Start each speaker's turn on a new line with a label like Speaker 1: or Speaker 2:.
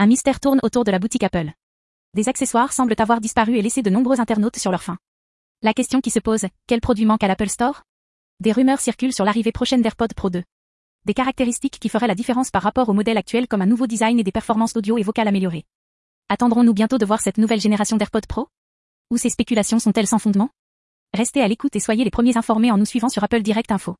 Speaker 1: Un mystère tourne autour de la boutique Apple. Des accessoires semblent avoir disparu et laissé de nombreux internautes sur leur faim. La question qui se pose, quel produit manque à l'Apple Store? Des rumeurs circulent sur l'arrivée prochaine d'AirPod Pro 2. Des caractéristiques qui feraient la différence par rapport au modèle actuel comme un nouveau design et des performances audio et vocales améliorées. Attendrons-nous bientôt de voir cette nouvelle génération d'AirPod Pro? Ou ces spéculations sont-elles sans fondement? Restez à l'écoute et soyez les premiers informés en nous suivant sur Apple Direct Info.